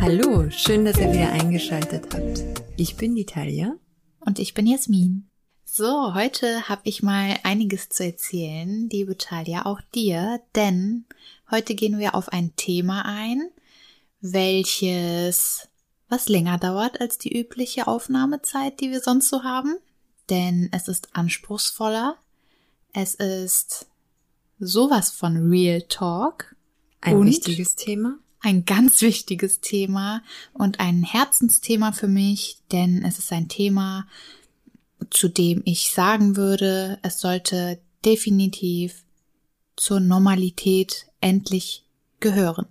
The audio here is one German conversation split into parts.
Hallo, schön, dass ihr wieder eingeschaltet habt. Ich bin die Talia. Und ich bin Jasmin. So, heute habe ich mal einiges zu erzählen, liebe Talia, auch dir, denn heute gehen wir auf ein Thema ein, welches was länger dauert als die übliche Aufnahmezeit, die wir sonst so haben, denn es ist anspruchsvoller, es ist sowas von Real Talk. Ein und wichtiges Thema. ein ganz wichtiges Thema und ein Herzensthema für mich, denn es ist ein Thema, zu dem ich sagen würde, es sollte definitiv zur Normalität endlich gehören.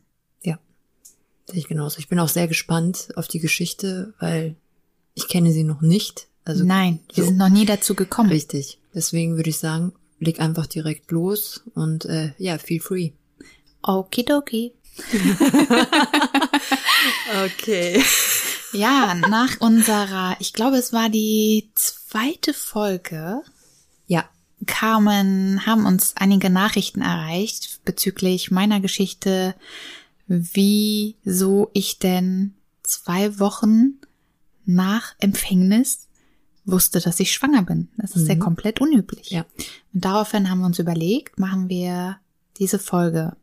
Sehe ich genauso. Ich bin auch sehr gespannt auf die Geschichte, weil ich kenne sie noch nicht. Also Nein, wir so. sind noch nie dazu gekommen. Richtig. Deswegen würde ich sagen, leg einfach direkt los und äh, ja, feel free. Okidoki. Okay. Ja, nach unserer, ich glaube, es war die zweite Folge, Ja, kamen, haben uns einige Nachrichten erreicht bezüglich meiner Geschichte, wieso ich denn zwei Wochen nach Empfängnis wusste, dass ich schwanger bin. Das ist ja komplett unüblich. Ja. Und daraufhin haben wir uns überlegt, machen wir diese Folge.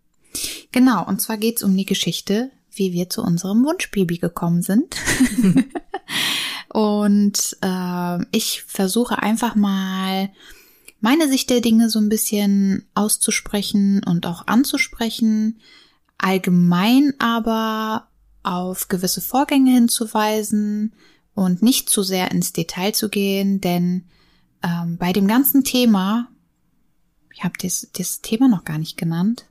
Genau, und zwar geht's um die Geschichte, wie wir zu unserem Wunschbaby gekommen sind. und äh, ich versuche einfach mal meine Sicht der Dinge so ein bisschen auszusprechen und auch anzusprechen, allgemein aber auf gewisse Vorgänge hinzuweisen und nicht zu sehr ins Detail zu gehen, denn ähm, bei dem ganzen Thema, ich habe das, das Thema noch gar nicht genannt,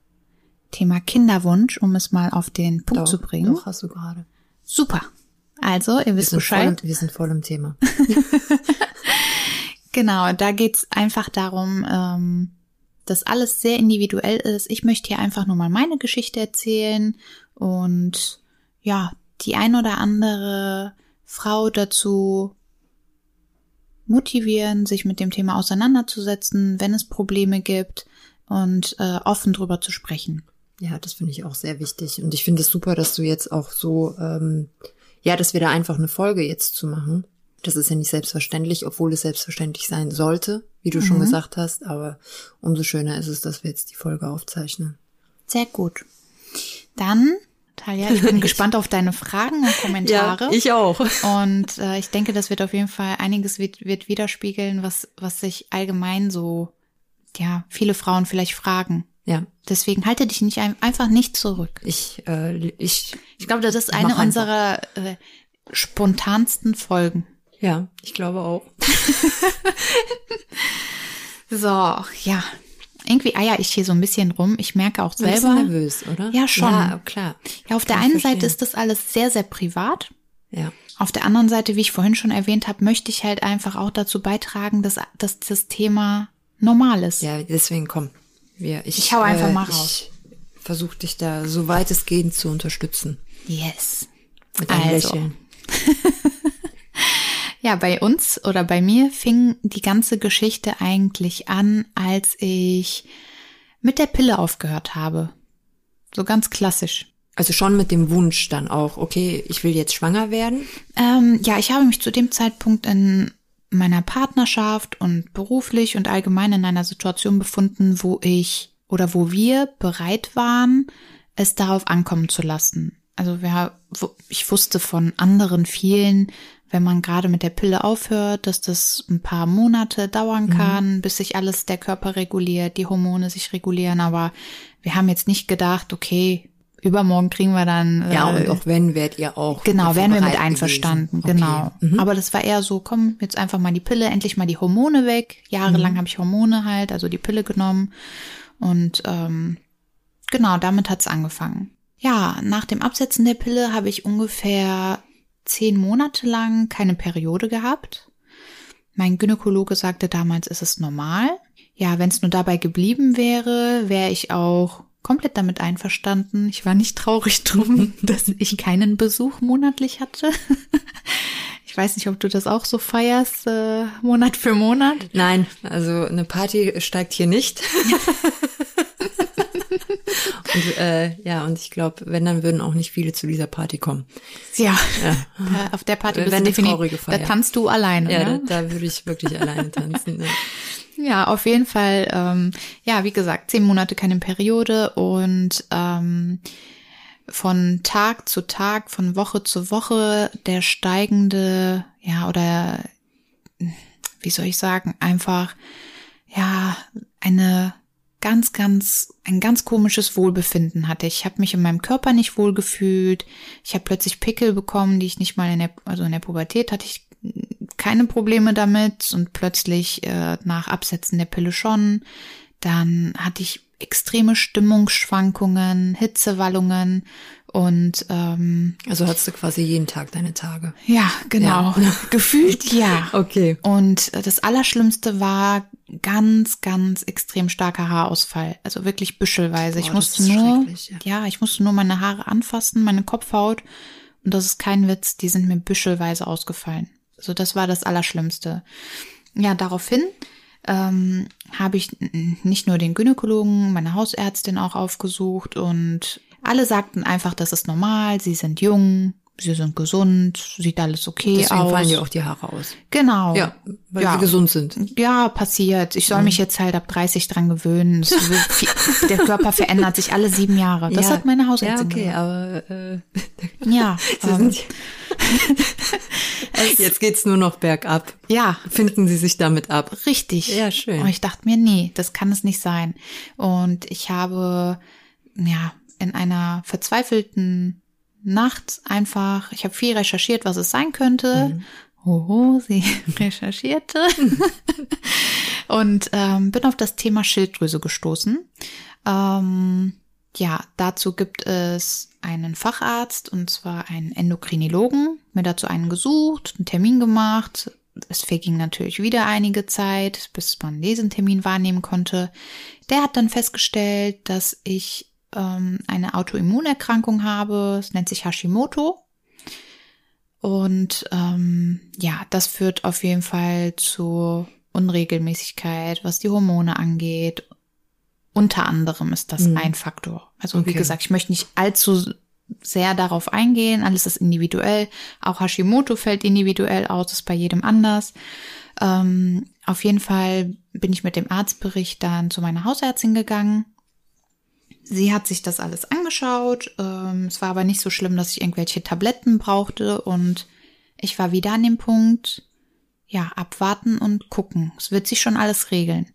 Thema Kinderwunsch, um es mal auf den Punkt doch, zu bringen. Doch, hast du gerade. Super. Also, ihr Wir wisst voll im, Bescheid. wir sind voll im Thema. Genau, da geht's einfach darum, ähm, dass alles sehr individuell ist. Ich möchte hier einfach nur mal meine Geschichte erzählen und ja, die ein oder andere Frau dazu motivieren, sich mit dem Thema auseinanderzusetzen, wenn es Probleme gibt und äh, offen drüber zu sprechen. Ja, das finde ich auch sehr wichtig. Und ich finde es super, dass du jetzt auch so, ähm, ja, dass wir da einfach eine Folge jetzt zu machen. Das ist ja nicht selbstverständlich, obwohl es selbstverständlich sein sollte, wie du schon gesagt hast. Aber umso schöner ist es, dass wir jetzt die Folge aufzeichnen. Sehr gut. Dann, Talia, ich bin gespannt auf deine Fragen und Kommentare. ich auch. Und äh, ich denke, das wird auf jeden Fall einiges wird, wird widerspiegeln, was, was sich allgemein so, ja, viele Frauen vielleicht fragen. Ja, Deswegen halte dich nicht ein, einfach nicht zurück. ich, äh, ich, Ich glaube, das ist eine unserer äh, spontansten Folgen. Ja, ich glaube auch. So, ja. Irgendwie eier ich hier so ein bisschen rum. Ich merke auch Ein bisschen selber. nervös, oder? Ja, schon. Ja, klar. Ja, auf der Kann ich einen Seite ist das alles sehr, sehr privat. Ja, Auf der anderen Seite, wie ich vorhin schon erwähnt habe, möchte ich halt einfach auch dazu beitragen, dass, dass das Thema normal ist. ja, deswegen komm. Wir, ich, Ich hau einfach äh, mal ich raus. Versuch dich da so weit es geht zu unterstützen. Yes. Mit einem Also. Lächeln. Ja, bei uns oder bei mir fing die ganze Geschichte eigentlich an, als ich mit der Pille aufgehört habe. So ganz klassisch. Also schon mit dem Wunsch dann auch, okay, ich will jetzt schwanger werden. Ähm, ja, ich habe mich zu dem Zeitpunkt in meiner Partnerschaft und beruflich und allgemein in einer Situation befunden, wo ich oder wo wir bereit waren, es darauf ankommen zu lassen. Also wir, ich wusste von anderen vielen, wenn man gerade mit der Pille aufhört, dass das ein paar Monate dauern kann, bis sich alles der Körper reguliert, die Hormone sich regulieren. Aber wir haben jetzt nicht gedacht, okay, übermorgen kriegen wir dann Ja, äh, und auch wenn, wärt ihr auch. Genau, wären wir mit einverstanden, gewesen. genau. Okay. Mhm. Aber das war eher so, komm, jetzt einfach mal die Pille, endlich mal die Hormone weg. Jahrelang Mhm. habe ich Hormone halt, also die Pille genommen. Und ähm, genau, damit hat's angefangen. Ja, nach dem Absetzen der Pille habe ich ungefähr zehn Monate lang keine Periode gehabt. Mein Gynäkologe sagte damals, es ist normal. Ja, wenn es nur dabei geblieben wäre, wäre ich auch komplett damit einverstanden. Ich war nicht traurig drum, dass ich keinen Besuch monatlich hatte. Ich weiß nicht, ob du das auch so feierst, äh, Monat für Monat. Nein, also eine Party steigt hier nicht. und äh, ja, und ich glaube, wenn, dann würden auch nicht viele zu dieser Party kommen. Ja, ja. auf der Party bist Wenn du definitiv, Feier. da tanzt du alleine. Ja, ne? da, da würde ich wirklich alleine tanzen. Ja. Ja, auf jeden Fall. Ähm, ja, wie gesagt, zehn Monate keine Periode und ähm, von Tag zu Tag, von Woche zu Woche der steigende, ja, oder wie soll ich sagen, einfach, ja, eine ganz, ganz, ein ganz komisches Wohlbefinden hatte. Ich habe mich in meinem Körper nicht wohl gefühlt. Ich habe plötzlich Pickel bekommen, die ich nicht mal in der, also in der Pubertät hatte ich keine Probleme damit und plötzlich äh, nach Absetzen der Pille schon. Dann hatte ich extreme Stimmungsschwankungen, Hitzewallungen und ähm, Also hattest du quasi jeden Tag deine Tage. ja, genau. Ja. Gefühlt ja. Okay. Und äh, das Allerschlimmste war ganz, ganz extrem starker Haarausfall. Also wirklich büschelweise. ich Boah, das musste nur, schrecklich, ja. ich musste nur meine Haare anfassen, meine Kopfhaut. Und das ist kein Witz, die sind mir büschelweise ausgefallen. Also das war das Allerschlimmste. Ja, daraufhin ähm, habe ich nicht nur den Gynäkologen, meine Hausärztin auch aufgesucht und alle sagten einfach, das ist normal, sie sind jung, sie sind gesund, sieht alles okay Deswegen aus. fallen dir auch die Haare aus. Genau. Ja, weil Ja. sie gesund sind. Ja, passiert. Ich soll mich jetzt halt ab 30 dran gewöhnen. Wird Der Körper verändert sich alle sieben Jahre. Das ja. hat meine Ja, Hausärztin okay, gesagt. aber äh, Ja, sie ähm, sind jetzt geht's nur noch bergab. ja, Finden Sie sich damit ab? richtig. Ja, schön. Und ich dachte mir, nee, das kann es nicht sein. Und ich habe, ja, in einer verzweifelten Nacht einfach, ich habe viel recherchiert, was es sein könnte. Hoho, sie recherchierte. und ähm, bin auf das Thema Schilddrüse gestoßen. Ähm, ja, dazu gibt es einen Facharzt und zwar einen Endokrinologen. Mir dazu einen gesucht, einen Termin gemacht. Es verging natürlich wieder einige Zeit, bis man diesen Termin wahrnehmen konnte. Der hat dann festgestellt, dass ich ähm, eine Autoimmunerkrankung habe. Es nennt sich Hashimoto. Und ähm, ja, das führt auf jeden Fall zu Unregelmäßigkeit, was die Hormone angeht. Unter anderem ist das Mhm. ein Faktor. Also wie Okay. gesagt, ich möchte nicht allzu sehr darauf eingehen. Alles ist individuell. Auch Hashimoto fällt individuell aus, ist bei jedem anders. Ähm, auf jeden Fall bin ich mit dem Arztbericht dann zu meiner Hausärztin gegangen. Sie hat sich das alles angeschaut. Ähm, es war aber nicht so schlimm, dass ich irgendwelche Tabletten brauchte und ich war wieder an dem Punkt, ja, abwarten und gucken. Es wird sich schon alles regeln.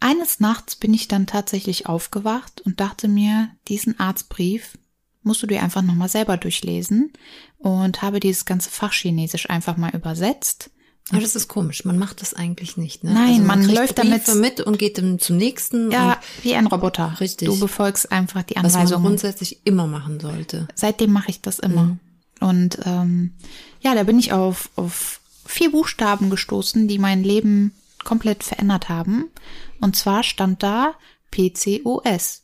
Eines Nachts bin ich dann tatsächlich aufgewacht und dachte mir, diesen Arztbrief musst du dir einfach nochmal selber durchlesen und habe dieses ganze Fachchinesisch einfach mal übersetzt. Aber das ist komisch. Man macht das eigentlich nicht. Ne? Nein, man kriegt läuft damit- mit und geht dann zum nächsten. Ja, wie ein Roboter. Richtig. Du befolgst einfach die was man Anweisungen. grundsätzlich immer machen sollte. Seitdem mache ich das immer. Und ähm, ja, da bin ich auf, auf vier Buchstaben gestoßen, die mein Leben komplett verändert haben. Und zwar stand da PCOS,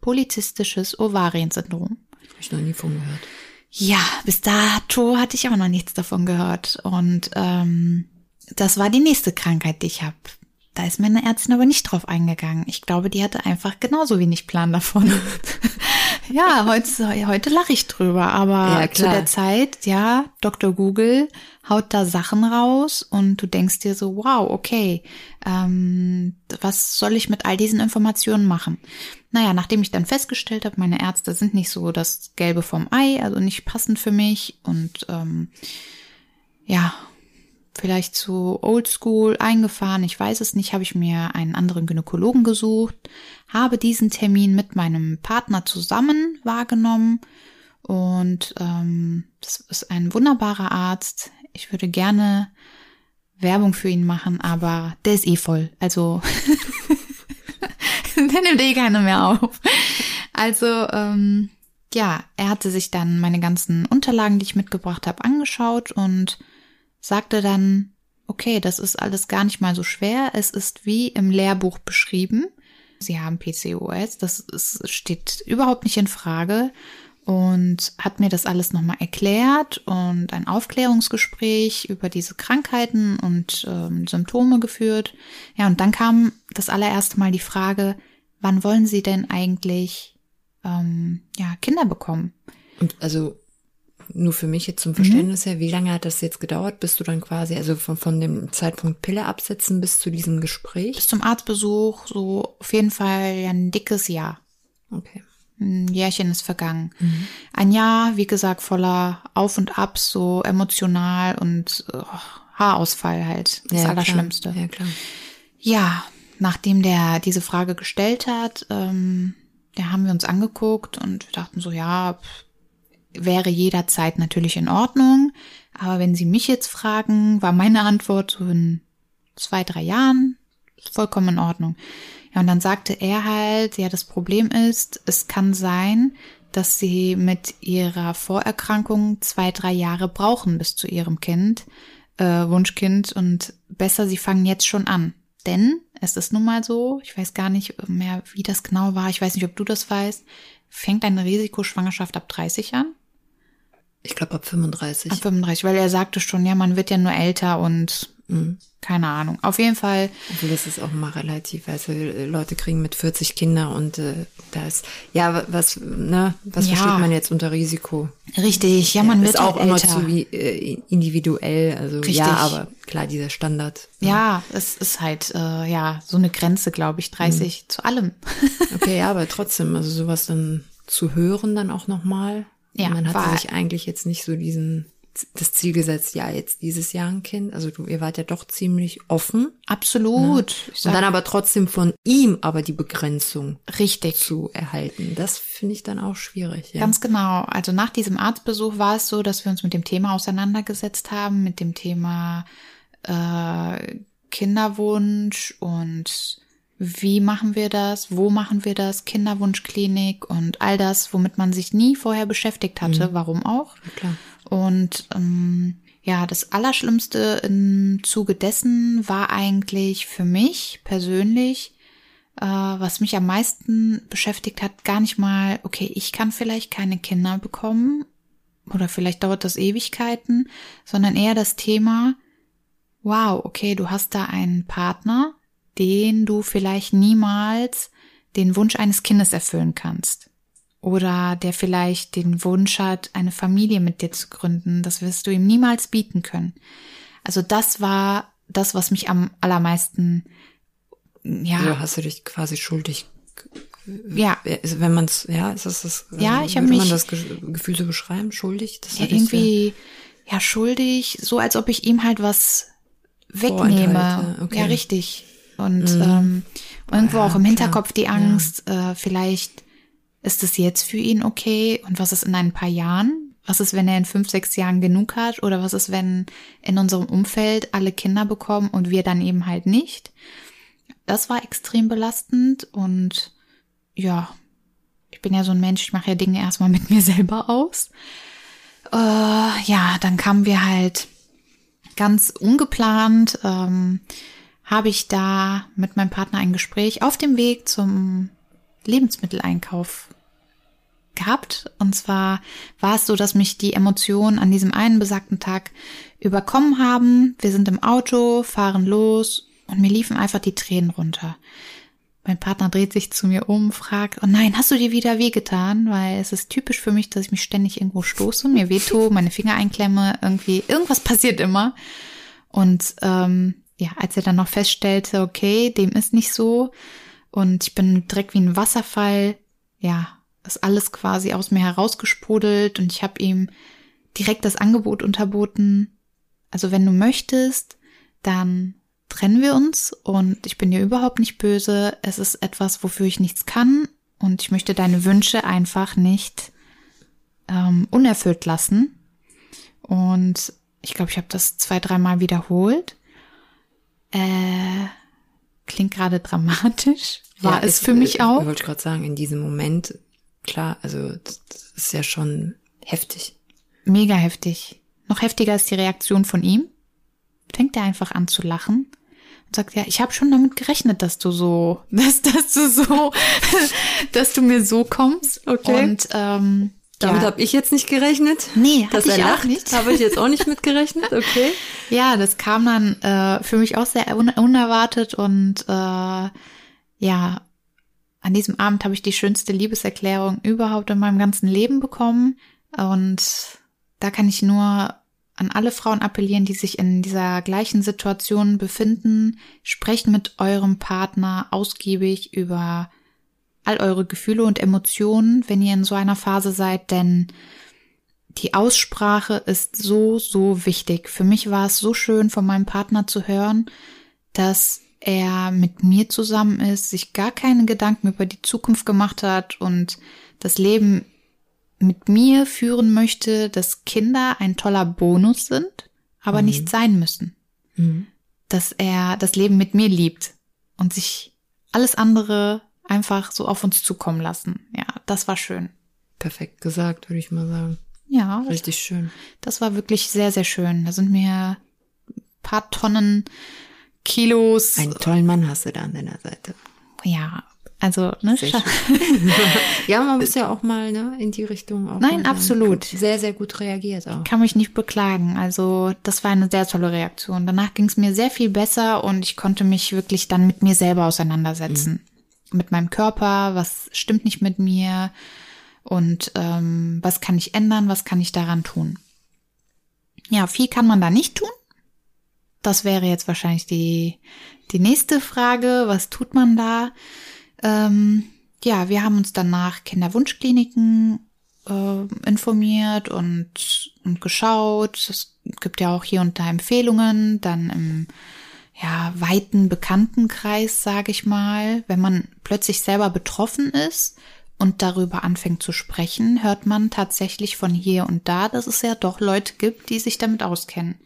Polizistisches Ovariensyndrom. Habe ich noch nie von gehört. Ja, bis dato hatte ich auch noch nichts davon gehört. Und ähm, das war die nächste Krankheit, die ich habe. Da ist meine Ärztin aber nicht drauf eingegangen. Ich glaube, die hatte einfach genauso wenig Plan davon. ja, heute, heute lache ich drüber, aber Ja, zu der Zeit, ja, Dr. Google haut da Sachen raus und du denkst dir so, wow, okay, ähm, was soll ich mit all diesen Informationen machen? Naja, nachdem ich dann festgestellt habe, meine Ärzte sind nicht so das Gelbe vom Ei, also nicht passend für mich und ähm, ja, vielleicht zu oldschool eingefahren, ich weiß es nicht, habe ich mir einen anderen Gynäkologen gesucht, habe diesen Termin mit meinem Partner zusammen wahrgenommen und ähm, das ist ein wunderbarer Arzt. Ich würde gerne Werbung für ihn machen, aber der ist eh voll. Also der nimmt eh keiner mehr auf. Also ähm, ja, er hatte sich dann meine ganzen Unterlagen, die ich mitgebracht habe, angeschaut und sagte dann, okay, das ist alles gar nicht mal so schwer. Es ist wie im Lehrbuch beschrieben. Sie haben PCOS, das ist, steht überhaupt nicht in Frage und hat mir das alles nochmal erklärt und ein Aufklärungsgespräch über diese Krankheiten und ähm, Symptome geführt. Ja, und dann kam das allererste Mal die Frage, wann wollen Sie denn eigentlich ähm, ja, Kinder bekommen? Und also nur für mich jetzt zum Verständnis mhm. her, wie lange hat das jetzt gedauert, bis du dann quasi, also von, von dem Zeitpunkt Pille absetzen bis zu diesem Gespräch? Bis zum Arztbesuch, so auf jeden Fall ja ein dickes Jahr. Okay. Ein Jährchen ist vergangen. Mhm. Ein Jahr, wie gesagt, voller Auf und Ab, so emotional und oh, Haarausfall halt. Das ja, Allerschlimmste. Klar. Ja, klar. Ja, nachdem der diese Frage gestellt hat, ähm, ja, haben wir uns angeguckt und wir dachten so, ja, wäre jederzeit natürlich in Ordnung. Aber wenn Sie mich jetzt fragen, war meine Antwort so in zwei, drei Jahren vollkommen in Ordnung. Ja, und dann sagte er halt, ja, das Problem ist, es kann sein, dass sie mit ihrer Vorerkrankung zwei, drei Jahre brauchen bis zu ihrem Kind, äh, Wunschkind und besser, sie fangen jetzt schon an. Denn es ist nun mal so, ich weiß gar nicht mehr, wie das genau war, ich weiß nicht, ob du das weißt, fängt eine Risikoschwangerschaft ab 30 an? Ich glaube ab 35. Ab 35, weil er sagte schon, ja, man wird ja nur älter und Mhm. Keine Ahnung. Auf jeden Fall. Obwohl das ist auch mal relativ. Also Leute kriegen mit 40 Kinder und äh, da ist ja was ne was ja. versteht man jetzt unter Risiko? Richtig. Ja, man ja, wird ist auch halt immer älter. zu wie äh, individuell. Also Richtig. ja, aber klar dieser Standard. Ja, ja es ist halt äh, ja so eine Grenze, glaube ich, 30 mhm. zu allem. okay, ja, aber trotzdem, also sowas dann zu hören dann auch noch mal. Ja, man hat sich eigentlich jetzt nicht so diesen das Ziel gesetzt, ja, jetzt dieses Jahr ein Kind. Also du, ihr wart ja doch ziemlich offen. Absolut. Ne? Und dann aber trotzdem von ihm aber die Begrenzung richtig zu erhalten. Das finde ich dann auch schwierig. Ja. Ganz genau. Also nach diesem Arztbesuch war es so, dass wir uns mit dem Thema auseinandergesetzt haben, mit dem Thema äh, Kinderwunsch und wie machen wir das, wo machen wir das, Kinderwunschklinik und all das, womit man sich nie vorher beschäftigt hatte. Mhm. Warum auch? Klar. Und ähm, ja, das Allerschlimmste im Zuge dessen war eigentlich für mich persönlich, äh, was mich am meisten beschäftigt hat, gar nicht mal, okay, ich kann vielleicht keine Kinder bekommen oder vielleicht dauert das Ewigkeiten, sondern eher das Thema, wow, okay, du hast da einen Partner, den du vielleicht niemals den Wunsch eines Kindes erfüllen kannst oder der vielleicht den Wunsch hat, eine Familie mit dir zu gründen. Das wirst du ihm niemals bieten können. Also das war das, was mich am allermeisten, ja. Also hast du dich quasi schuldig ja. Wenn man es, ja, ist das das, ja, ich habe mich, man das Gefühl so beschreiben, schuldig? Das ja, irgendwie, ja, schuldig, so als ob ich ihm halt was wegnehme. Okay. Ja, richtig. Und mhm. ähm, irgendwo ja, auch im Hinterkopf klar. die Angst, ja. äh, vielleicht ist es jetzt für ihn okay und was ist in ein paar Jahren? Was ist, wenn er in fünf, sechs Jahren genug hat? Oder was ist, wenn in unserem Umfeld alle Kinder bekommen und wir dann eben halt nicht? Das war extrem belastend und ja, ich bin ja so ein Mensch, ich mache ja Dinge erstmal mit mir selber aus. Äh, ja, dann kamen wir halt ganz ungeplant, ähm, habe ich da mit meinem Partner ein Gespräch auf dem Weg zum Lebensmitteleinkauf gehabt. Und zwar war es so, dass mich die Emotionen an diesem einen besagten Tag überkommen haben. Wir sind im Auto, fahren los und mir liefen einfach die Tränen runter. Mein Partner dreht sich zu mir um, fragt, oh nein, hast du dir wieder wehgetan? Weil es ist typisch für mich, dass ich mich ständig irgendwo stoße, mir wehtue, meine Finger einklemme, irgendwie, irgendwas passiert immer. Und ähm, ja, als er dann noch feststellte, okay, dem ist nicht so, und ich bin direkt wie ein Wasserfall, ja, ist alles quasi aus mir herausgesprudelt und ich habe ihm direkt das Angebot unterboten. Also wenn du möchtest, dann trennen wir uns und ich bin dir überhaupt nicht böse. Es ist etwas, wofür ich nichts kann und ich möchte deine Wünsche einfach nicht ähm, unerfüllt lassen. Und ich glaube, ich habe das zwei, dreimal wiederholt. Äh, klingt gerade dramatisch. War ja, es für mich auch. Ich wollte gerade sagen, in diesem Moment, klar, also das ist ja schon heftig. Mega heftig. Noch heftiger ist die Reaktion von ihm. Fängt er einfach an zu lachen und sagt, ja, ich habe schon damit gerechnet, dass du so, dass, dass du so, dass du mir so kommst. Okay. Und ähm, Damit ja. habe ich jetzt nicht gerechnet. Nee, hatte ich auch lacht, nicht. habe ich jetzt auch nicht mit gerechnet. Okay. Ja, das kam dann äh, für mich auch sehr un unerwartet und äh, ja, an diesem Abend habe ich die schönste Liebeserklärung überhaupt in meinem ganzen Leben bekommen und da kann ich nur an alle Frauen appellieren, die sich in dieser gleichen Situation befinden, sprecht mit eurem Partner ausgiebig über all eure Gefühle und Emotionen, wenn ihr in so einer Phase seid, denn die Aussprache ist so, so wichtig. Für mich war es so schön, von meinem Partner zu hören, dass er mit mir zusammen ist, sich gar keine Gedanken über die Zukunft gemacht hat und das Leben mit mir führen möchte, dass Kinder ein toller Bonus sind, aber nicht sein müssen. Dass er das Leben mit mir liebt und sich alles andere einfach so auf uns zukommen lassen. Ja, das war schön. Perfekt gesagt, würde ich mal sagen. Ja, das Richtig schön. Das war wirklich sehr, sehr schön. Da sind mir ein paar Tonnen Kilos. Einen tollen Mann hast du da an deiner Seite. ja, also, ne? Ja, man muss ja auch mal ne, in die Richtung auch. Nein, absolut. Sehr, sehr gut reagiert auch. Kann mich nicht beklagen. Also, das war eine sehr tolle Reaktion. Danach ging es mir sehr viel besser und ich konnte mich wirklich dann mit mir selber auseinandersetzen. Mit meinem Körper, was stimmt nicht mit mir und ähm, was kann ich ändern, was kann ich daran tun. Ja, viel kann man da nicht tun. Das wäre jetzt wahrscheinlich die, die nächste Frage. Was tut man da? Ähm, ja, wir haben uns dann nach Kinderwunschkliniken äh, informiert und, und geschaut. Es gibt ja auch hier und da Empfehlungen, dann im ja, weiten Bekanntenkreis, sage ich mal. Wenn man plötzlich selber betroffen ist und darüber anfängt zu sprechen, hört man tatsächlich von hier und da, dass es ja doch Leute gibt, die sich damit auskennen.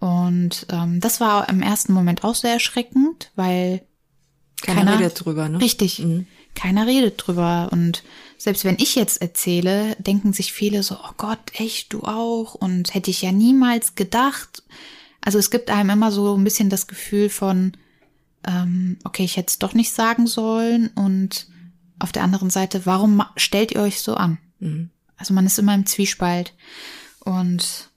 Und ähm, das war im ersten Moment auch sehr erschreckend, weil Keiner, Keiner- redet drüber, ne? Richtig. Mhm. Keiner redet drüber. Und selbst wenn ich jetzt erzähle, denken sich viele so, oh Gott, echt, du auch? Und hätte ich ja niemals gedacht. Also es gibt einem immer so ein bisschen das Gefühl von, ähm, okay, ich hätte es doch nicht sagen sollen. Und auf der anderen Seite, warum stellt ihr euch so an? Mhm. Also man ist immer im Zwiespalt. Und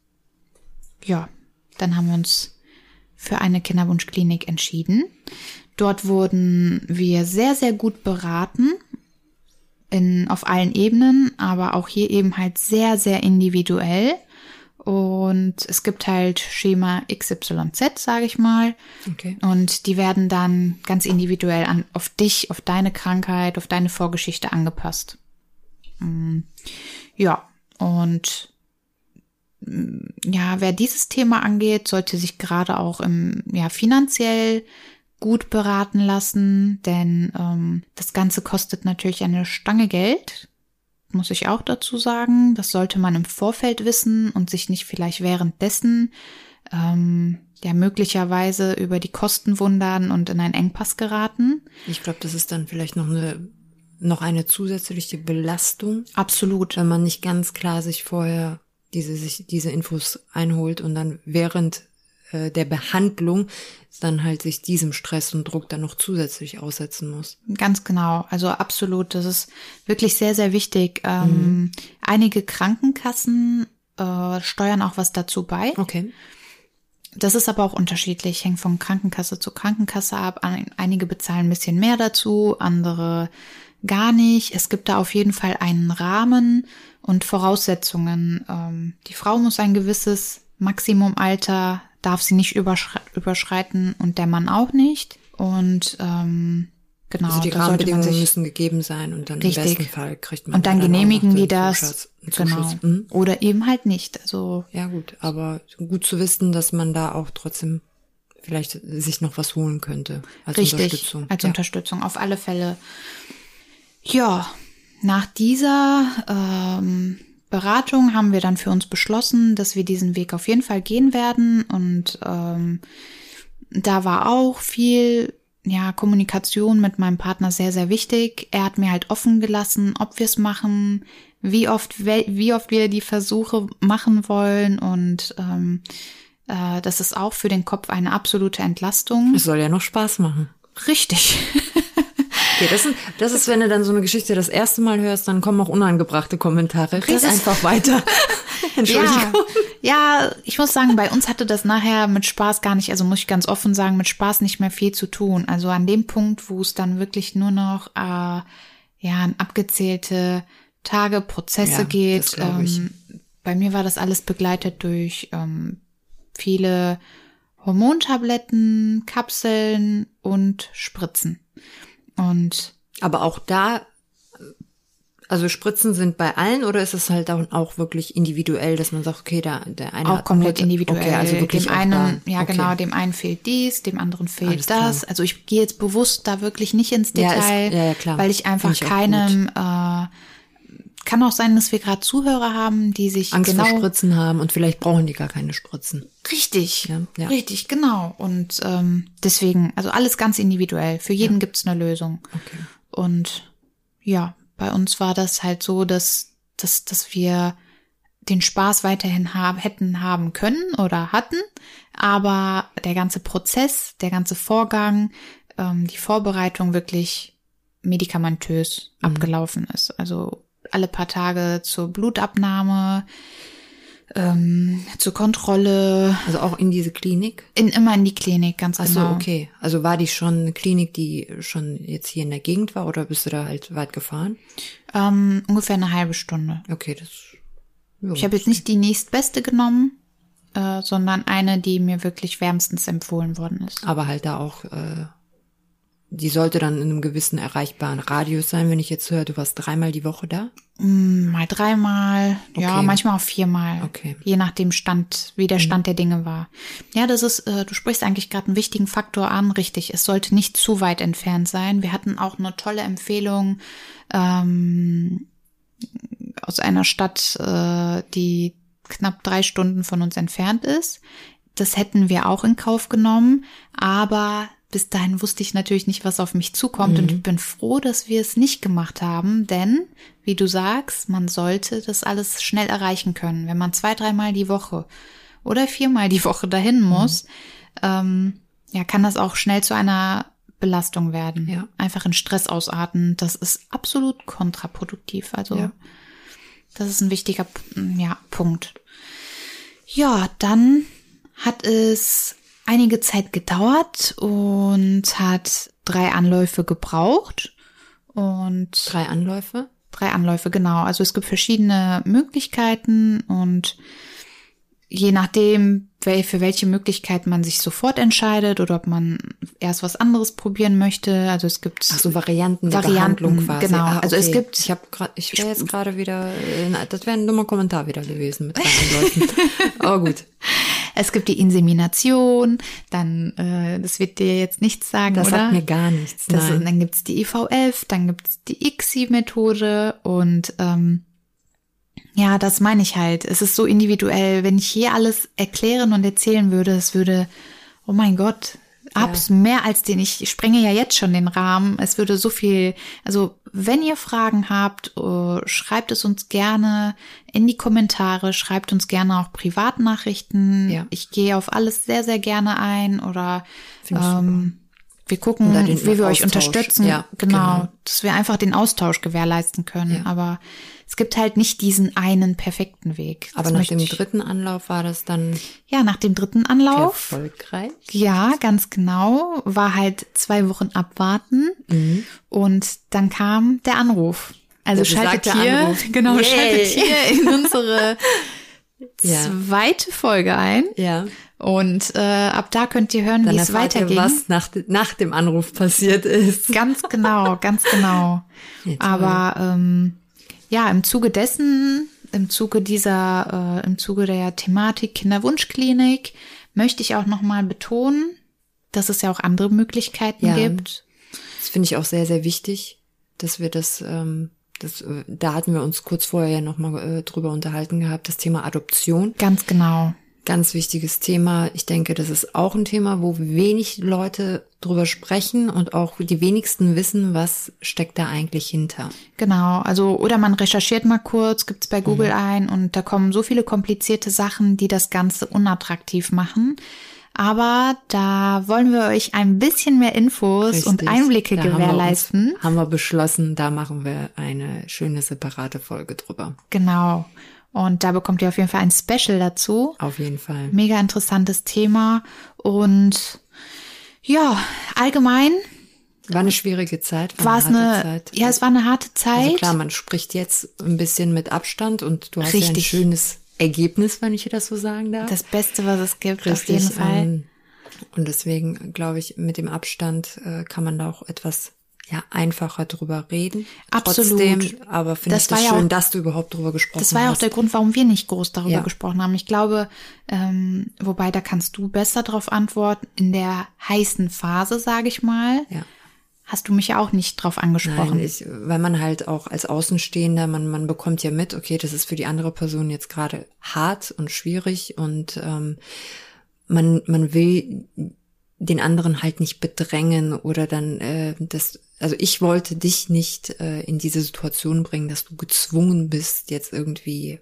ja, dann haben wir uns für eine Kinderwunschklinik entschieden. Dort wurden wir sehr, sehr gut beraten. In, auf allen Ebenen, aber auch hier eben halt sehr, sehr individuell. Und es gibt halt Schema XYZ, sage ich mal. Okay. Und die werden dann ganz individuell an, auf dich, auf deine Krankheit, auf deine Vorgeschichte angepasst. Mm, Ja, und mm, ja, wer dieses Thema angeht, sollte sich gerade auch im, ja, finanziell gut beraten lassen, denn ähm, das Ganze kostet natürlich eine Stange Geld, muss ich auch dazu sagen. Das sollte man im Vorfeld wissen und sich nicht vielleicht währenddessen ähm, ja möglicherweise über die Kosten wundern und in einen Engpass geraten. Ich glaube, das ist dann vielleicht noch eine, noch eine zusätzliche Belastung, Absolut. wenn man nicht ganz klar sich vorher diese, sich, diese Infos einholt und dann während äh, der Behandlung dann halt sich diesem Stress und Druck dann noch zusätzlich aussetzen muss. Ganz genau. Also absolut. Das ist wirklich sehr, sehr wichtig. Ähm, Einige Krankenkassen äh, steuern auch was dazu bei. Okay. Das ist aber auch unterschiedlich, hängt von Krankenkasse zu Krankenkasse ab. Ein- Einige bezahlen ein bisschen mehr dazu, andere gar nicht. Es gibt da auf jeden Fall einen Rahmen und Voraussetzungen. Ähm, die Frau muss ein gewisses Maximumalter, darf sie nicht überschre überschreiten und der Mann auch nicht. Und ähm, genau, Also die Rahmenbedingungen müssen gegeben sein und dann Richtig. im besten Fall kriegt man und dann noch genehmigen die das. Genau. Mhm. Oder eben halt nicht. Also Ja gut, aber gut zu wissen, dass man da auch trotzdem vielleicht sich noch was holen könnte als Richtig, Unterstützung. als ja. Unterstützung, auf alle Fälle. Ja, nach dieser ähm, Beratung haben wir dann für uns beschlossen, dass wir diesen Weg auf jeden Fall gehen werden. Und ähm, da war auch viel ja, Kommunikation mit meinem Partner sehr, sehr wichtig. Er hat mir halt offen gelassen, ob wir es machen, wie oft, wie oft wir die Versuche machen wollen und ähm, Äh, das ist auch für den Kopf eine absolute Entlastung. Es soll ja noch Spaß machen. Richtig. Okay, das, ist, das ist, wenn du dann so eine Geschichte das erste Mal hörst, dann kommen auch unangebrachte Kommentare. Red einfach weiter. Entschuldigung. Ja, ja, ich muss sagen, bei uns hatte das nachher mit Spaß gar nicht, also muss ich ganz offen sagen, mit Spaß nicht mehr viel zu tun. Also an dem Punkt, wo es dann wirklich nur noch äh, ja an abgezählte Tage, Prozesse Ja, geht. das. Ähm, bei mir war das alles begleitet durch ähm, viele Hormontabletten, Kapseln und Spritzen. Und Aber auch da, also Spritzen sind bei allen oder ist es halt auch, auch wirklich individuell, dass man sagt, okay, da der eine auch hat komplett nur- individuell. Okay, also wirklich dem einen, da. ja okay. genau, dem einen fehlt dies, dem anderen fehlt Alles klar. das. Also ich gehe jetzt bewusst da wirklich nicht ins Ja, ist- Detail, ja, ja, klar. weil ich einfach ich keinem, äh, kann auch sein, dass wir gerade Zuhörer haben, die sich Angst genau vor Spritzen haben und vielleicht brauchen die gar keine Spritzen. richtig, Ja, ja. richtig, genau. Und ähm, deswegen, also alles ganz individuell. Für jeden gibt's eine Lösung. Okay. Und ja, bei uns war das halt so, dass, dass, dass wir den Spaß weiterhin haben, hätten haben können oder hatten, aber der ganze Prozess, der ganze Vorgang, ähm, die Vorbereitung wirklich medikamentös abgelaufen ist. Also alle paar Tage zur Blutabnahme, ähm, zur Kontrolle, Also auch in diese Klinik? in, immer in die Klinik, ganz Ach so, genau. okay. Also war die schon eine Klinik, die schon jetzt hier in der Gegend war oder bist du da halt weit gefahren? Ähm, ungefähr eine halbe Stunde. Okay, das. Ja. Ich habe jetzt nicht die nächstbeste genommen, äh, sondern eine, die mir wirklich wärmstens empfohlen worden ist. aber halt da auch, äh, die sollte dann in einem gewissen erreichbaren Radius sein. Wenn ich jetzt höre, du warst dreimal die Woche da. Mm, Mal dreimal, ja, Okay. manchmal auch viermal. Okay. Mhm. Je nachdem Stand, wie der Stand der Dinge war. Ja, das ist, äh, du sprichst eigentlich gerade einen wichtigen Faktor an, richtig. Es sollte nicht zu weit entfernt sein. Wir hatten auch eine tolle Empfehlung ähm, aus einer Stadt, äh, die knapp drei Stunden von uns entfernt ist. Das hätten wir auch in Kauf genommen, aber bis dahin wusste ich natürlich nicht, was auf mich zukommt und ich bin froh, dass wir es nicht gemacht haben, denn, wie du sagst, man sollte das alles schnell erreichen können. Wenn man zwei, dreimal die Woche oder viermal die Woche dahin muss, ähm, ja, kann das auch schnell zu einer Belastung werden. Ja. Einfach in Stress ausarten. Das ist absolut kontraproduktiv. Also, Ja. das ist ein wichtiger ja, Punkt. Ja, dann hat es einige Zeit gedauert und hat drei Anläufe gebraucht. Und Drei Anläufe. drei Anläufe, genau. Also es gibt verschiedene Möglichkeiten und je nachdem, für welche Möglichkeit man sich sofort entscheidet oder ob man erst was anderes probieren möchte. Also es gibt Ach so, Varianten Varianten, quasi. genau. Ah, Also es okay. gibt- Ich habe gerade, ich wäre jetzt gerade wieder, na, das wäre ein dummer Kommentar wieder gewesen mit drei Anläufen. Aber gut. Es gibt die Insemination, dann, äh, das wird dir jetzt nichts sagen, Das oder? sagt mir gar nichts. Das Nein. dann gibt's die IVF, dann gibt's die ICSI-Methode und ähm, ja, das meine ich halt. Es ist so individuell. Wenn ich hier alles erklären und erzählen würde, es würde, oh mein Gott, abs mehr als den. Ich sprenge ja jetzt schon den Rahmen. Es würde so viel. Also wenn ihr Fragen habt, äh, schreibt es uns gerne in die Kommentare. Schreibt uns gerne auch Privatnachrichten. Ja. Ich gehe auf alles sehr sehr gerne ein oder ähm, wir gucken, wie wir euch Austausch. unterstützen. Ja, genau, genau. dass wir einfach den Austausch gewährleisten können. Ja. Aber es gibt halt nicht diesen einen perfekten Weg. Das Aber nach möchte dem ich- dritten Anlauf war das dann Ja, nach dem dritten Anlauf. erfolgreich. Ja, ganz genau. War halt zwei Wochen abwarten. Mhm. Und dann kam der Anruf. Also schaltet hier, Anruf. genau, Yay. schaltet hier in unsere Ja. zweite Folge ein. Ja. Und äh, ab da könnt ihr hören, wie es weiterging. was nach, nach dem Anruf passiert ist. Ganz genau, ganz genau. Ja. Aber ähm, ja, im Zuge dessen, im Zuge dieser, äh, im Zuge der Thematik Kinderwunschklinik möchte ich auch nochmal betonen, dass es ja auch andere Möglichkeiten Ja. gibt. Das finde ich auch sehr, sehr wichtig, dass wir das, ähm, das äh, da hatten wir uns kurz vorher ja nochmal äh, drüber unterhalten gehabt, das Thema Adoption. Ganz genau. Ganz wichtiges Thema. Ich denke, das ist auch ein Thema, wo wenig Leute drüber sprechen und auch die wenigsten wissen, was steckt da eigentlich hinter. Genau, also oder man recherchiert mal kurz, gibt's bei Google mhm. ein und da kommen so viele komplizierte Sachen, die das Ganze unattraktiv machen. Aber da wollen wir euch ein bisschen mehr Infos Richtig. und Einblicke gewährleisten. Haben wir, uns, haben wir beschlossen, da machen wir eine schöne separate Folge drüber. Genau. Und da bekommt ihr auf jeden Fall ein Special dazu. Auf jeden Fall. Mega interessantes Thema. Und ja, allgemein. War eine schwierige Zeit. War es eine, Zeit. ja, es war eine harte Zeit. Also klar, man spricht jetzt ein bisschen mit Abstand und du hast Richtig. ja ein schönes Ergebnis, wenn ich das so sagen darf. Das Beste, was es gibt, Richtig, auf jeden Fall. Ähm, und deswegen glaube ich, mit dem Abstand äh, kann man da auch etwas ja einfacher drüber reden. Absolut. Trotzdem, aber finde ich das schön, auch, dass du überhaupt drüber gesprochen hast. Das war ja auch der Grund, warum wir nicht groß darüber ja. gesprochen haben. Ich glaube, ähm, wobei da kannst du besser darauf antworten. In der heißen Phase, sage ich mal, ja. hast du mich ja auch nicht drauf angesprochen. Nein, ich, weil man halt auch als Außenstehender, man, man bekommt ja mit, okay, das ist für die andere Person jetzt gerade hart und schwierig und ähm, man, man will den anderen halt nicht bedrängen oder dann äh, das also ich wollte dich nicht äh, in diese Situation bringen, dass du gezwungen bist, jetzt irgendwie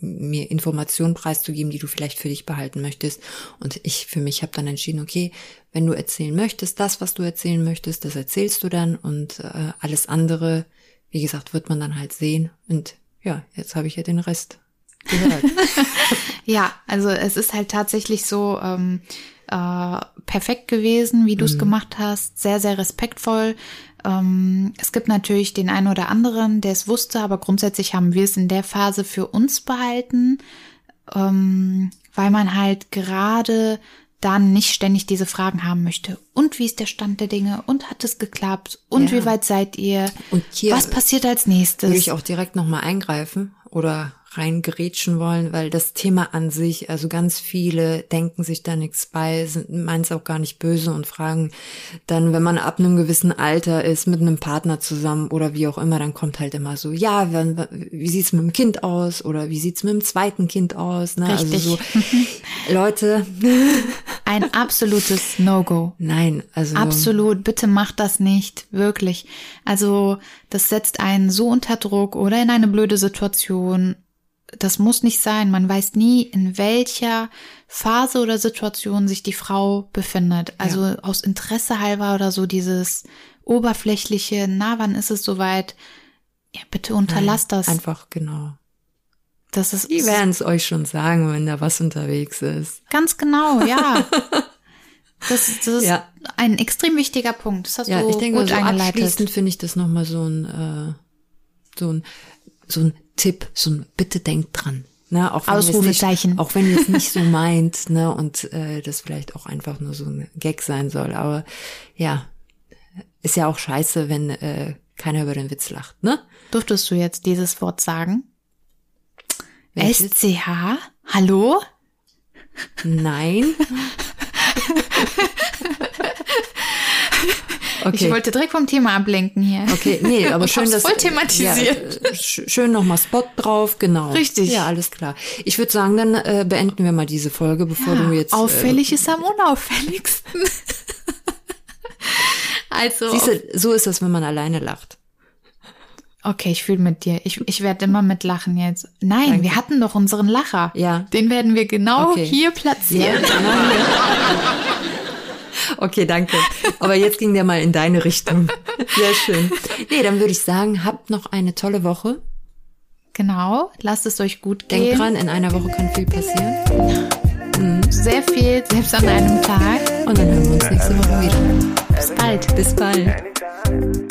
mir Informationen preiszugeben, die du vielleicht für dich behalten möchtest. Und ich für mich habe dann entschieden, okay, wenn du erzählen möchtest, das, was du erzählen möchtest, das erzählst du dann und äh, alles andere, wie gesagt, wird man dann halt sehen. Und ja, jetzt habe ich ja den Rest gehört. ja, also es ist halt tatsächlich so ähm, äh, perfekt gewesen, wie du es mhm. gemacht hast, sehr, sehr respektvoll. Ähm, es gibt natürlich den einen oder anderen, der es wusste, aber grundsätzlich haben wir es in der Phase für uns behalten, ähm, weil man halt gerade dann nicht ständig diese Fragen haben möchte. Und wie ist der Stand der Dinge? Und hat es geklappt? Und ja. wie weit seid ihr? Und hier Was passiert als nächstes? Würde ich auch direkt nochmal eingreifen oder reingerätschen wollen, weil das Thema an sich, also ganz viele denken sich da nichts bei, meinen es auch gar nicht böse und fragen dann, wenn man ab einem gewissen Alter ist, mit einem Partner zusammen oder wie auch immer, dann kommt halt immer so, ja, wie sieht's mit dem Kind aus oder wie sieht's mit dem zweiten Kind aus? Ne? Also Richtig. Also so, Leute. Ein absolutes No-Go. Nein, also. Absolut, bitte macht das nicht, wirklich. Also, das setzt einen so unter Druck oder in eine blöde Situation das muss nicht sein. Man weiß nie, in welcher Phase oder Situation sich die Frau befindet. Also ja. aus Interesse halber oder so dieses oberflächliche, na, wann ist es soweit? Ja, bitte unterlasst Nein, das. Einfach, genau. Das ist. Die werden es euch schon sagen, wenn da was unterwegs ist. Ganz genau, ja. Das, das ist ja. ein extrem wichtiger Punkt. Das hast ja, du ich denke, gut so eingeleitet. abschließend finde ich das nochmal so ein, äh, so ein, so ein Tipp, so ein Bitte denkt dran. Ne, auch wenn Ausrufezeichen. Nicht, auch wenn ihr es nicht so meint, ne, und äh, das vielleicht auch einfach nur so ein Gag sein soll. Aber ja, ist ja auch scheiße, wenn äh, keiner über den Witz lacht, ne? Durftest du jetzt dieses Wort sagen? Welches? SCH? Hallo? Nein. Okay. Ich wollte direkt vom Thema ablenken hier. Okay, nee, aber schön, dass voll thematisiert. Ja, schön nochmal Spot drauf, genau. Richtig. Ja, alles klar. Ich würde sagen, dann äh, beenden wir mal diese Folge, bevor ja, du jetzt. Auffällig äh, ist am unauffälligsten. also. Siehst du, so ist das, wenn man alleine lacht. Okay, ich fühle mit dir. Ich, ich werde immer mit lachen jetzt. Nein, Danke. wir hatten doch unseren Lacher. Ja. Den werden wir genau okay. hier platzieren. Ja, genau. Okay, danke. Aber jetzt ging der mal in deine Richtung. Sehr schön. Nee, dann würde ich sagen, habt noch eine tolle Woche. Genau, lasst es euch gut gehen. Denkt dran, in einer Woche kann viel passieren. Mhm. Sehr viel, selbst an einem Tag. Und dann hören wir uns nächste Woche wieder. Bis bald. Bis bald.